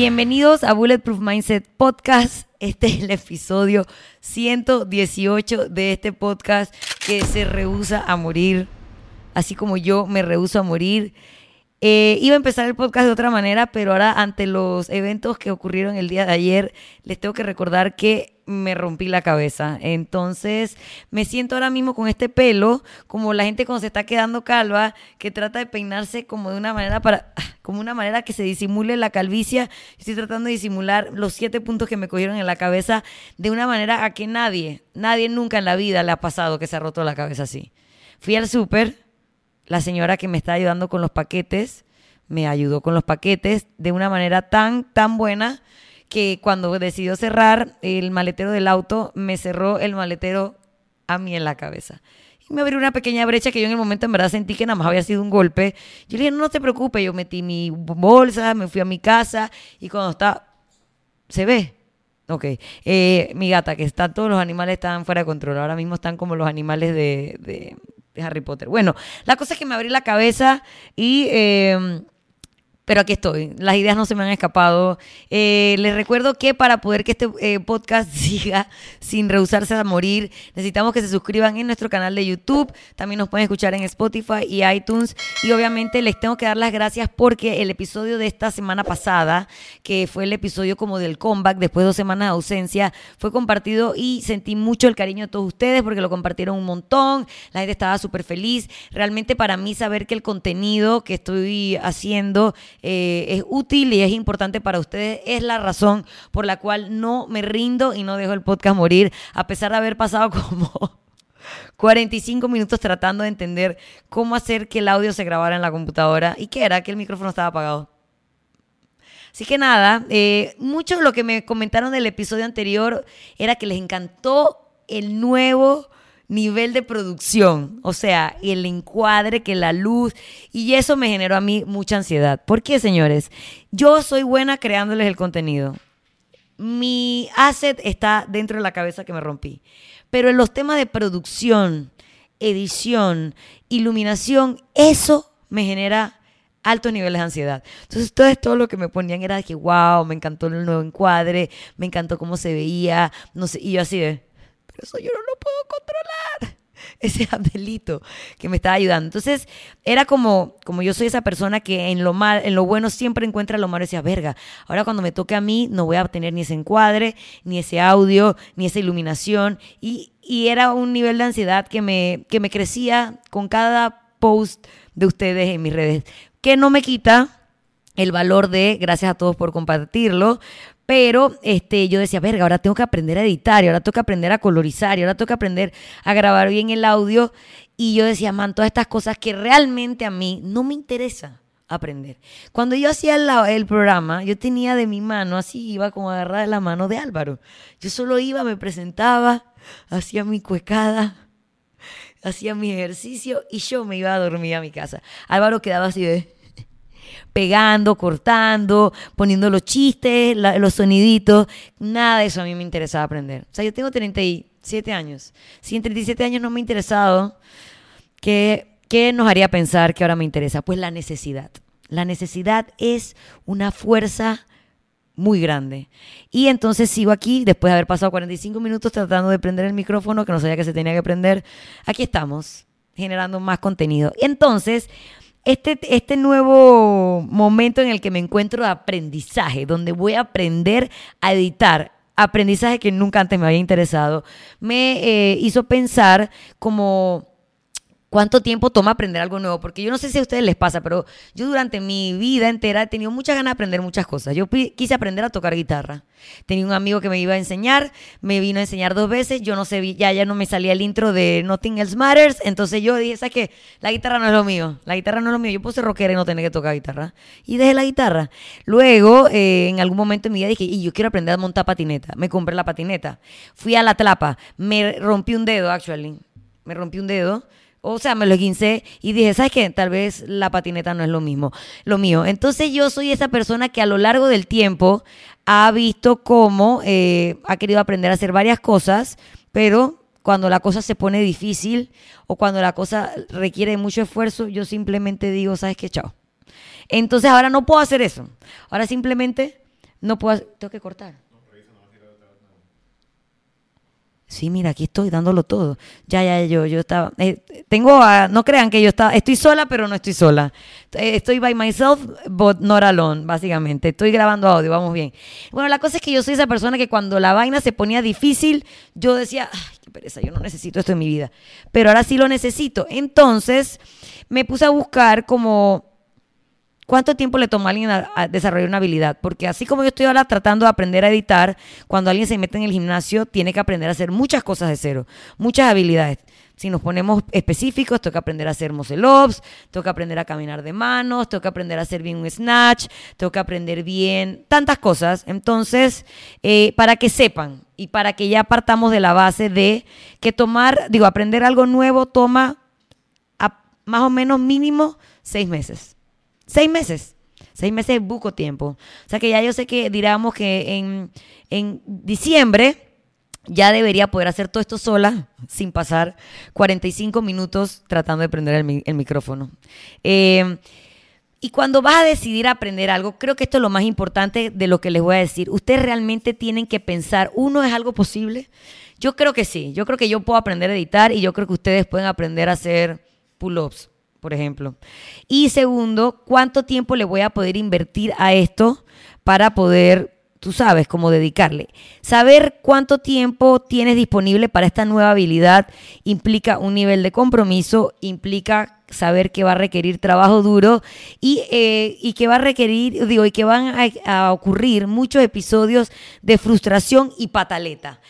Bienvenidos a Bulletproof Mindset Podcast. Este es el episodio 118 de este podcast que se rehúsa a morir, así como yo me rehuso a morir. Eh, iba a empezar el podcast de otra manera, pero ahora ante los eventos que ocurrieron el día de ayer, les tengo que recordar que me rompí la cabeza. Entonces me siento ahora mismo con este pelo, como la gente cuando se está quedando calva, que trata de peinarse como de una manera para, como una manera que se disimule la calvicie. Estoy tratando de disimular los siete puntos que me cogieron en la cabeza de una manera a que nadie, nadie nunca en la vida le ha pasado que se ha roto la cabeza así. Fui al súper la señora que me está ayudando con los paquetes me ayudó con los paquetes de una manera tan, tan buena que cuando decidió cerrar el maletero del auto, me cerró el maletero a mí en la cabeza. Y me abrió una pequeña brecha que yo en el momento en verdad sentí que nada más había sido un golpe. Yo le dije, no, no te preocupes, yo metí mi bolsa, me fui a mi casa y cuando está, se ve. Ok, eh, mi gata, que están todos los animales están fuera de control, ahora mismo están como los animales de Harry Potter. Bueno, la cosa es que me abrí la cabeza y... Eh, pero aquí estoy. Las ideas no se me han escapado. Eh, les recuerdo que para poder que este eh, podcast siga sin rehusarse a morir, necesitamos que se suscriban en nuestro canal de YouTube. También nos pueden escuchar en Spotify y iTunes. Y obviamente les tengo que dar las gracias porque el episodio de esta semana pasada, que fue el episodio como del comeback después de dos semanas de ausencia, fue compartido y sentí mucho el cariño de todos ustedes porque lo compartieron un montón. La gente estaba súper feliz. Realmente para mí saber que el contenido que estoy haciendo eh, es útil y es importante para ustedes, es la razón por la cual no me rindo y no dejo el podcast morir, a pesar de haber pasado como 45 minutos tratando de entender cómo hacer que el audio se grabara en la computadora y que era que el micrófono estaba apagado. Así que nada, eh, mucho de lo que me comentaron del episodio anterior era que les encantó el nuevo nivel de producción, o sea, el encuadre, que la luz, y eso me generó a mí mucha ansiedad. ¿Por qué, señores? Yo soy buena creándoles el contenido. Mi asset está dentro de la cabeza que me rompí. Pero en los temas de producción, edición, iluminación, eso me genera altos niveles de ansiedad. Entonces, todo, todo lo que me ponían era de que, wow, me encantó el nuevo encuadre, me encantó cómo se veía, no sé, y yo así de, eso yo no lo puedo controlar. Ese Abdelito que me estaba ayudando. Entonces, era como, como yo soy esa persona que en lo mal, en lo bueno siempre encuentra lo malo y decía, verga, ahora cuando me toque a mí no voy a tener ni ese encuadre, ni ese audio, ni esa iluminación. Y, y era un nivel de ansiedad que me, que me crecía con cada post de ustedes en mis redes, que no me quita el valor de, gracias a todos por compartirlo, pero este, yo decía, verga, ahora tengo que aprender a editar, y ahora tengo que aprender a colorizar, y ahora tengo que aprender a grabar bien el audio. Y yo decía, man, todas estas cosas que realmente a mí no me interesa aprender. Cuando yo hacía el, el, programa, yo tenía de mi mano, así iba como agarrada de la mano de Álvaro. Yo solo iba, me presentaba, hacía mi cuecada, hacía mi ejercicio y yo me iba a dormir a mi casa. Álvaro quedaba así de pegando, cortando, poniendo los chistes, los soniditos. Nada de eso a mí me interesaba aprender. O sea, yo tengo 37 años. Si en 37 años no me ha interesado, ¿qué, ¿qué nos haría pensar que ahora me interesa? Pues la necesidad. La necesidad es una fuerza muy grande. Y entonces sigo aquí, después de haber pasado 45 minutos tratando de prender el micrófono, que no sabía que se tenía que prender. Aquí estamos, generando más contenido. Entonces, este, este nuevo momento en el que me encuentro de aprendizaje, donde voy a aprender a editar, aprendizaje que nunca antes me había interesado, me eh, hizo pensar como cuánto tiempo toma aprender algo nuevo, porque yo no sé si a ustedes les pasa, pero yo durante mi vida entera he tenido muchas ganas de aprender muchas cosas. Yo quise aprender a tocar guitarra. Tenía un amigo que me iba a enseñar, me vino a enseñar dos veces, yo no sé, ya, ya no me salía el intro de Nothing Else Matters, entonces yo dije, ¿sabes qué? La guitarra no es lo mío, la guitarra no es lo mío, yo puedo ser rockera y no tener que tocar guitarra. Y dejé la guitarra. Luego, eh, en algún momento en mi vida dije, y yo quiero aprender a montar patineta. Me compré la patineta. Fui a la tlapa, me rompí un dedo, actually. Me rompí un dedo o sea, me lo esguincé y dije, ¿sabes qué? Tal vez la patineta no es lo mismo, lo mío. Entonces yo soy esa persona que a lo largo del tiempo ha visto cómo eh, ha querido aprender a hacer varias cosas, pero cuando la cosa se pone difícil o cuando la cosa requiere mucho esfuerzo, yo simplemente digo, ¿sabes qué? Chao. Entonces ahora no puedo hacer eso. Ahora simplemente No puedo, tengo que cortar. Sí, mira, aquí estoy dándolo todo. Ya, ya, yo, yo estaba. eh, tengo, a- no crean que yo estaba. Estoy sola, pero no estoy sola. Eh, Estoy by myself, but not alone, básicamente. Estoy grabando audio, vamos bien. Bueno, la cosa es que yo soy esa persona que cuando la vaina se ponía difícil, yo decía, ay, qué pereza, yo no necesito esto en mi vida. Pero ahora sí lo necesito. Entonces, me puse a buscar como ¿Cuánto tiempo le toma a alguien a, desarrollar una habilidad? Porque así como yo estoy ahora tratando de aprender a editar, cuando alguien se mete en el gimnasio, tiene que aprender a hacer muchas cosas de cero, muchas habilidades. Si nos ponemos específicos, tengo que aprender a hacer muscle ups, tengo que aprender a caminar de manos, tengo que aprender a hacer bien un snatch, tengo que aprender bien tantas cosas. Entonces, eh, para que sepan y para que ya partamos de la base de que tomar, digo, aprender algo nuevo toma a- más o menos mínimo seis meses. Seis meses. Seis meses es buco tiempo. O sea que ya yo sé que diríamos que en, en diciembre ya debería poder hacer todo esto sola, sin pasar 45 minutos tratando de prender el, mi- el micrófono. Eh, y cuando vas a decidir aprender algo, creo que esto es lo más importante de lo que les voy a decir. Ustedes realmente tienen que pensar, uno, ¿es algo posible? Yo creo que sí. Yo creo que yo puedo aprender a editar y yo creo que ustedes pueden aprender a hacer pull-ups, por ejemplo. Y segundo, ¿cuánto tiempo le voy a poder invertir a esto para poder, tú sabes, cómo dedicarle? Saber cuánto tiempo tienes disponible para esta nueva habilidad implica un nivel de compromiso, implica saber que va a requerir trabajo duro y, eh, y que va a requerir, digo, que van a ocurrir muchos episodios de frustración y pataleta.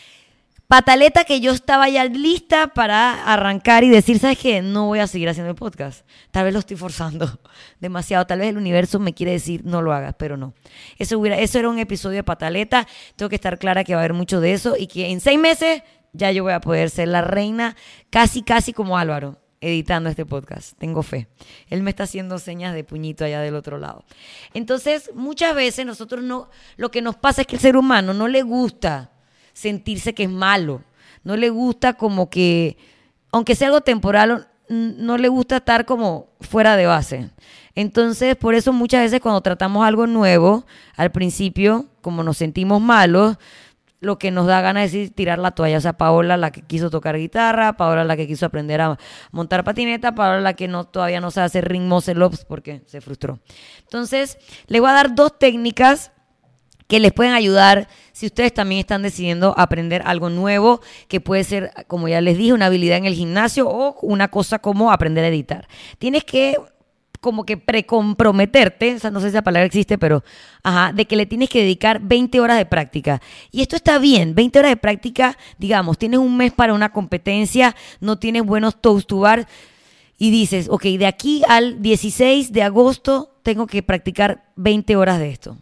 Pataleta que yo estaba ya lista para arrancar y decir, ¿sabes qué? No voy a seguir haciendo el podcast. Tal vez lo estoy forzando demasiado. Tal vez el universo me quiere decir, no lo hagas, pero no. Eso, hubiera, eso era un episodio de pataleta. Tengo que estar clara que va a haber mucho de eso y que en seis meses ya yo voy a poder ser la reina, casi, casi como Álvaro, editando este podcast. Tengo fe. Él me está haciendo señas de puñito allá del otro lado. Entonces, muchas veces nosotros no, lo que nos pasa es que el ser humano no le gusta sentirse que es malo. No le gusta como que, aunque sea algo temporal, no le gusta estar como fuera de base. Entonces, por eso muchas veces cuando tratamos algo nuevo, al principio, como nos sentimos malos, lo que nos da ganas es tirar la toalla. O sea, Paola la que quiso tocar guitarra, Paola la que quiso aprender a montar patineta, Paola la que no, todavía no sabe hacer ups porque se frustró. Entonces, les voy a dar dos técnicas que les pueden ayudar si ustedes también están decidiendo aprender algo nuevo, que puede ser, como ya les dije, una habilidad en el gimnasio o una cosa como aprender a editar. Tienes que como que precomprometerte, o sea, no sé si esa palabra existe, pero ajá, de que le tienes que dedicar 20 horas de práctica. Y esto está bien, 20 horas de práctica, digamos, tienes un mes para una competencia, no tienes buenos toes to bar, y dices, ok, de aquí al 16 de agosto tengo que practicar 20 horas de esto.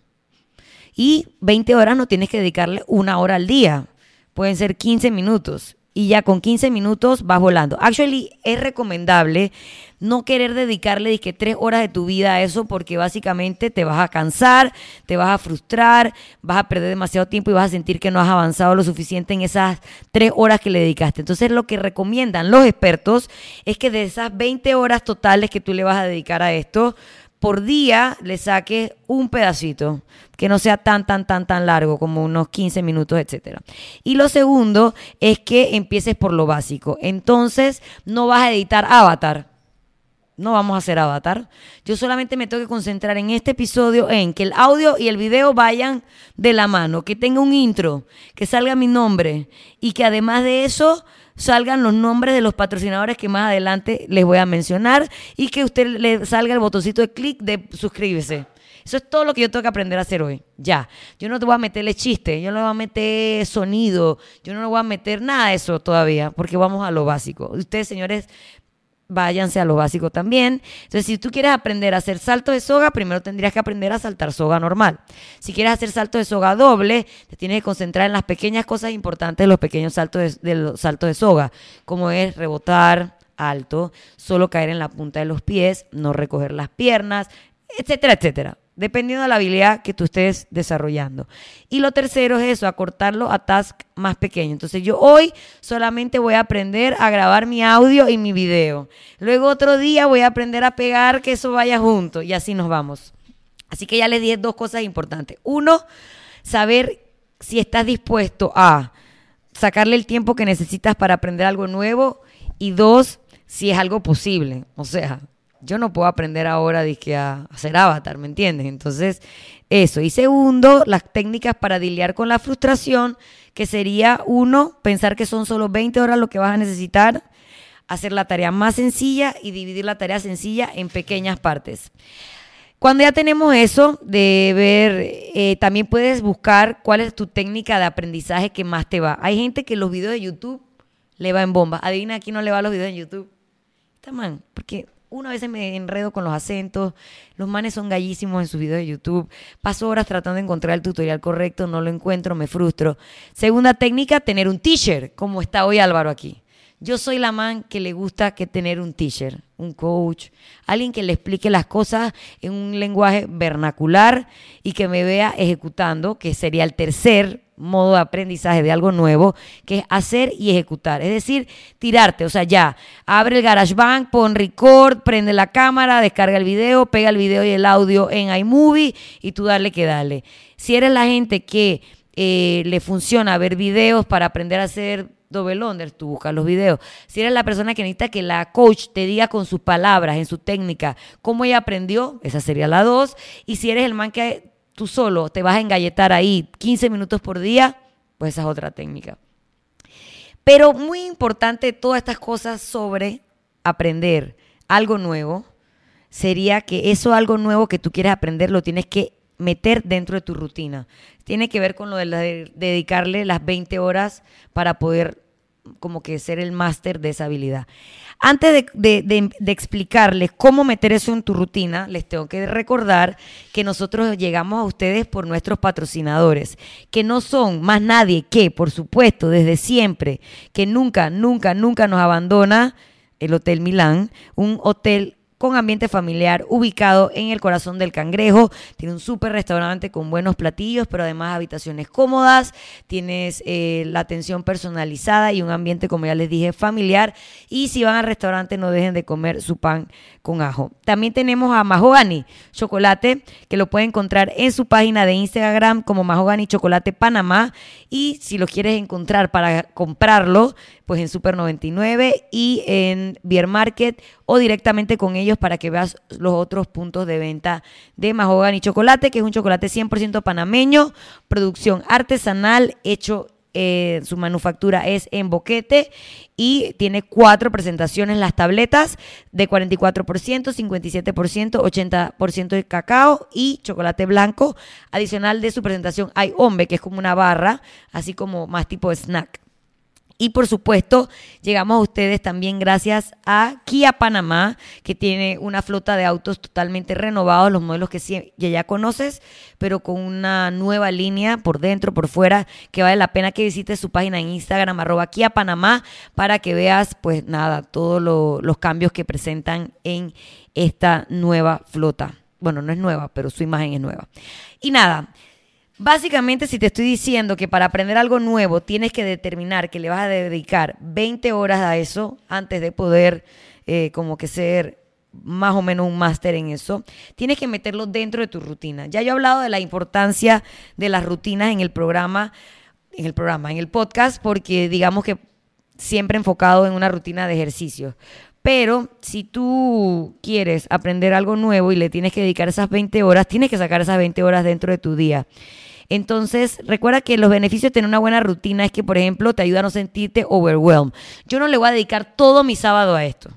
Y 20 horas no tienes que dedicarle una hora al día. Pueden ser 15 minutos. Y ya con 15 minutos vas volando. Actually, es recomendable no querer dedicarle de que tres horas de tu vida a eso porque básicamente te vas a cansar, te vas a frustrar, vas a perder demasiado tiempo y vas a sentir que no has avanzado lo suficiente en esas tres horas que le dedicaste. Entonces lo que recomiendan los expertos es que de esas 20 horas totales que tú le vas a dedicar a esto, por día le saques un pedacito, que no sea tan, tan, tan, tan largo, como unos 15 minutos, etcétera. Y lo segundo es que empieces por lo básico. Entonces, no vas a editar Avatar. No vamos a hacer Avatar. Yo solamente me tengo que concentrar en este episodio en que el audio y el video vayan de la mano, que tenga un intro, que salga mi nombre y que además de eso salgan los nombres de los patrocinadores que más adelante les voy a mencionar y que usted le salga el botoncito de clic de suscríbese. Eso es todo lo que yo tengo que aprender a hacer hoy. Ya. Yo no te voy a meterle chiste, yo no le voy a meter sonido, yo no le voy a meter nada de eso todavía, porque vamos a lo básico. Ustedes, señores, váyanse a lo básico también. Entonces, si tú quieres aprender a hacer salto de soga, primero tendrías que aprender a saltar soga normal. Si quieres hacer salto de soga doble, te tienes que concentrar en las pequeñas cosas importantes de los pequeños saltos de, de los saltos de soga, como es rebotar alto, solo caer en la punta de los pies, no recoger las piernas, etcétera, etcétera. Dependiendo de la habilidad que tú estés desarrollando. Y lo tercero es eso, acortarlo a task más pequeños. Entonces yo hoy solamente voy a aprender a grabar mi audio y mi video. Luego otro día voy a aprender a pegar que eso vaya junto y así nos vamos. Así que ya les dije dos cosas importantes. Uno, saber si estás dispuesto a sacarle el tiempo que necesitas para aprender algo nuevo y dos, si es algo posible. O sea, yo no puedo aprender ahora a hacer avatar, ¿me entiendes? Entonces, eso. Y segundo, las técnicas para lidiar con la frustración, que sería uno, pensar que son solo 20 horas lo que vas a necesitar, hacer la tarea más sencilla y dividir la tarea sencilla en pequeñas partes. Cuando ya tenemos eso de ver, eh, también puedes buscar cuál es tu técnica de aprendizaje que más te va. Hay gente que los videos de YouTube le va en bomba. Adivina aquí no le va los videos en YouTube. Está man, porque uno a veces me enredo con los acentos, los manes son gallísimos en sus videos de YouTube, paso horas tratando de encontrar el tutorial correcto, no lo encuentro, me frustro. Segunda técnica, tener un t-shirt, como está hoy Álvaro aquí. Yo soy la man que le gusta que tener un teacher, un coach, alguien que le explique las cosas en un lenguaje vernacular y que me vea ejecutando, que sería el tercer modo de aprendizaje de algo nuevo, que es hacer y ejecutar. Es decir, tirarte, o sea, ya, abre el GarageBand, pon record, prende la cámara, descarga el video, pega el video y el audio en iMovie y tú dale que dale. Si eres la gente que eh, le funciona ver videos para aprender a hacer double tú buscas los videos. Si eres la persona que necesita que la coach te diga con sus palabras, en su técnica, cómo ella aprendió, esa sería la dos. Y si eres el man que tú solo te vas a engalletar ahí 15 minutos por día, pues esa es otra técnica. Pero muy importante todas estas cosas sobre aprender algo nuevo, sería que eso algo nuevo que tú quieres aprender lo tienes que meter dentro de tu rutina. Tiene que ver con lo de, dedicarle las 20 horas para poder como que ser el máster de esa habilidad. Antes de, explicarles cómo meter eso en tu rutina, les tengo que recordar que nosotros llegamos a ustedes por nuestros patrocinadores, que no son más nadie que, por supuesto, desde siempre, que nunca, nunca, nunca nos abandona el Hotel Milán, un hotel con ambiente familiar, ubicado en el corazón del cangrejo. Tiene un súper restaurante con buenos platillos, pero además habitaciones cómodas. Tienes eh, la atención personalizada y un ambiente, como ya les dije, familiar. Y si van al restaurante, no dejen de comer su pan con ajo. También tenemos a Mahogany Chocolate, que lo pueden encontrar en su página de Instagram como Mahogany Chocolate Panamá. Y si lo quieres encontrar para comprarlo, pues en Super 99 y en Beer Market o directamente con ellos para que veas los otros puntos de venta de Mahogany Chocolate, que es un chocolate 100% panameño, producción artesanal, hecho eh, su manufactura es en boquete y tiene cuatro presentaciones las tabletas de 44%, 57%, 80% de cacao y chocolate blanco. Adicional de su presentación hay hombre, que es como una barra, así como más tipo snack. Y por supuesto, llegamos a ustedes también gracias a Kia Panamá, que tiene una flota de autos totalmente renovados, los modelos que ya, conoces, pero con una nueva línea por dentro, por fuera, que vale la pena que visites su página en Instagram, arroba Kia Panamá, para que veas, pues nada, todos los cambios que presentan en esta nueva flota. Bueno, no es nueva, pero su imagen es nueva. Y nada, Básicamente, si te estoy diciendo que para aprender algo nuevo tienes que determinar que le vas a dedicar 20 horas a eso antes de poder eh, como que ser más o menos un máster en eso, tienes que meterlo dentro de tu rutina. Ya yo he hablado de la importancia de las rutinas en el programa, en el programa, en el podcast, porque digamos que siempre enfocado en una rutina de ejercicio. Pero si tú quieres aprender algo nuevo y le tienes que dedicar esas 20 horas, tienes que sacar esas 20 horas dentro de tu día. Entonces, recuerda que los beneficios de tener una buena rutina es que, por ejemplo, te ayuda a no sentirte overwhelmed. Yo no le voy a dedicar todo mi sábado a esto.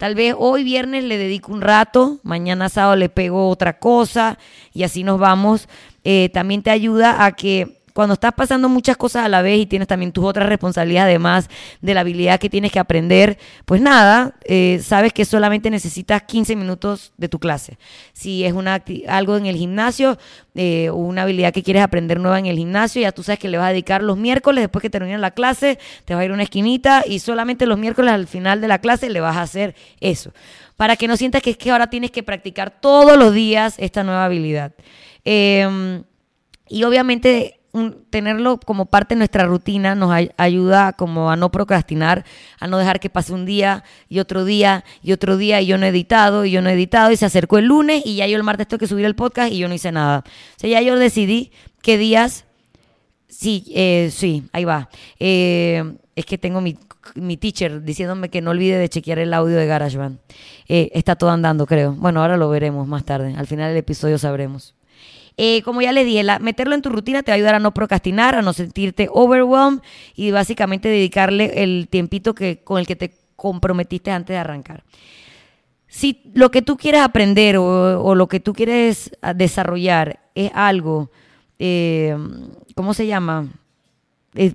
Tal vez hoy viernes le dedico un rato, mañana sábado le pego otra cosa y así nos vamos. Eh, también te ayuda a que cuando estás pasando muchas cosas a la vez y tienes también tus otras responsabilidades además de la habilidad que tienes que aprender, pues nada, eh, sabes que solamente necesitas 15 minutos de tu clase. Si es una, algo en el gimnasio eh, una habilidad que quieres aprender nueva en el gimnasio, ya tú sabes que le vas a dedicar los miércoles después que termine la clase, te vas a ir una esquinita y solamente los miércoles al final de la clase le vas a hacer eso. Para que no sientas que es que ahora tienes que practicar todos los días esta nueva habilidad. Em, y obviamente tenerlo como parte de nuestra rutina nos ayuda como a no procrastinar, a no dejar que pase un día y otro día y otro día y yo no he editado y yo no he editado y se acercó el lunes y ya yo el martes tengo que subir el podcast y yo no hice nada. O sea, ya yo decidí qué días. Sí, eh, sí, ahí va. Eh, es que tengo mi, mi, teacher diciéndome que no olvide de chequear el audio de GarageBand. Eh, está todo andando, creo. Bueno, ahora lo veremos más tarde. Al final del episodio sabremos. Eh, como ya le dije, meterlo en tu rutina te va a ayudar a no procrastinar, a no sentirte overwhelmed y básicamente dedicarle el tiempito que, con el que te comprometiste antes de arrancar. Si lo que tú quieres aprender o, lo que tú quieres desarrollar es algo, eh, ¿cómo se llama?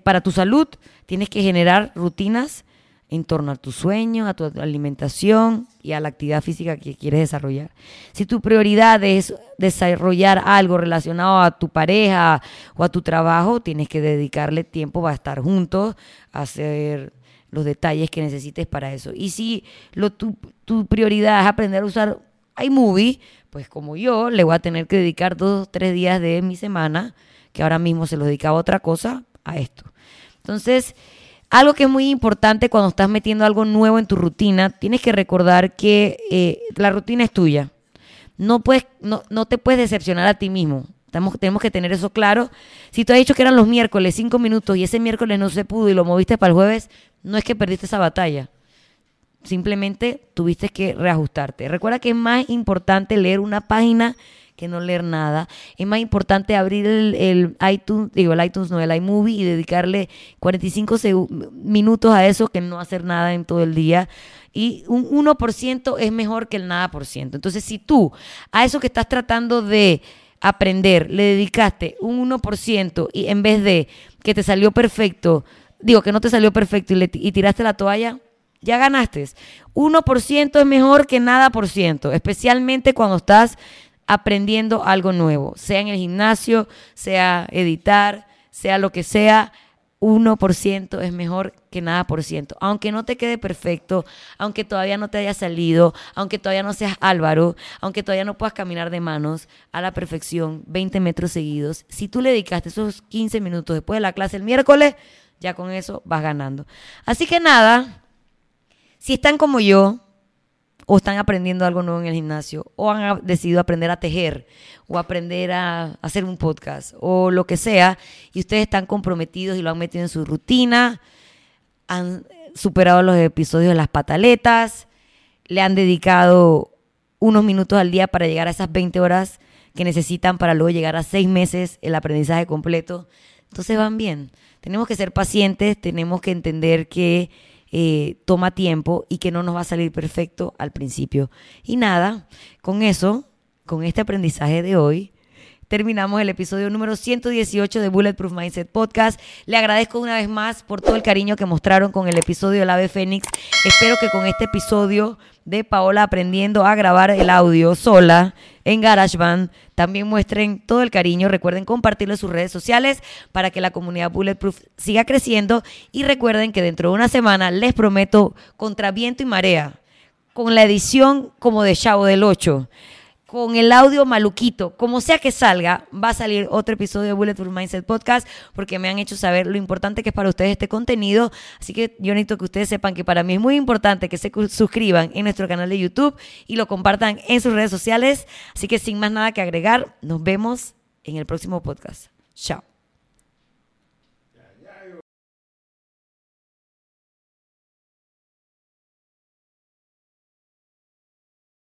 para tu salud, tienes que generar rutinas en torno a tu sueño, a tu alimentación y a la actividad física que quieres desarrollar. Si tu prioridad es desarrollar algo relacionado a tu pareja o a tu trabajo, tienes que dedicarle tiempo a estar juntos, a hacer los detalles que necesites para eso. Y si tu, prioridad es aprender a usar iMovie, pues como yo, le voy a tener que dedicar dos tres días de mi semana, que ahora mismo se lo dedicaba a otra cosa, a esto. Entonces, algo que es muy importante cuando estás metiendo algo nuevo en tu rutina, tienes que recordar que eh, la rutina es tuya. No, puedes, no, no te puedes decepcionar a ti mismo. Tenemos, tenemos que tener eso claro. Si tú has dicho que eran los miércoles cinco minutos y ese miércoles no se pudo y lo moviste para el jueves, no es que perdiste esa batalla. Simplemente tuviste que reajustarte. Recuerda que es más importante leer una página que no leer nada. Es más importante abrir el, iTunes, digo el iTunes, no, el iMovie y dedicarle 45 minutos a eso que no hacer nada en todo el día. Y un 1% es mejor que el nada por ciento. Entonces, si tú a eso que estás tratando de aprender le dedicaste un 1% y en vez de que te salió perfecto, digo que no te salió perfecto y, y tiraste la toalla, ya ganaste. 1% es mejor que nada por ciento, especialmente cuando estás aprendiendo algo nuevo, sea en el gimnasio, sea editar, sea lo que sea, 1% es mejor que nada por ciento. Aunque no te quede perfecto, aunque todavía no te haya salido, aunque todavía no seas Álvaro, aunque todavía no puedas caminar de manos a la perfección 20 metros seguidos, si tú le dedicaste esos 15 minutos después de la clase el miércoles, ya con eso vas ganando. Así que nada, si están como yo, o están aprendiendo algo nuevo en el gimnasio, o han decidido aprender a tejer, o aprender a hacer un podcast, o lo que sea, y ustedes están comprometidos y lo han metido en su rutina, han superado los episodios de las pataletas, le han dedicado unos minutos al día para llegar a esas 20 horas que necesitan para luego llegar a seis meses el aprendizaje completo. Entonces van bien. Tenemos que ser pacientes, tenemos que entender que eh, toma tiempo y que no nos va a salir perfecto al principio. Y nada, con eso, con este aprendizaje de hoy, terminamos el episodio número 118 de Bulletproof Mindset Podcast. Le agradezco una vez más por todo el cariño que mostraron con el episodio del Ave Fénix. Espero que con este episodio de Paola aprendiendo a grabar el audio sola en GarageBand también muestren todo el cariño. Recuerden compartirlo en sus redes sociales para que la comunidad Bulletproof siga creciendo. Y recuerden que dentro de una semana les prometo contra viento y marea con la edición como de Chavo del 8 con el audio maluquito, como sea que salga, va a salir otro episodio de Bulletproof Mindset Podcast porque me han hecho saber lo importante que es para ustedes este contenido. Así que yo necesito que ustedes sepan que para mí es muy importante que se suscriban en nuestro canal de YouTube y lo compartan en sus redes sociales. Así que sin más nada que agregar, nos vemos en el próximo podcast. Chao.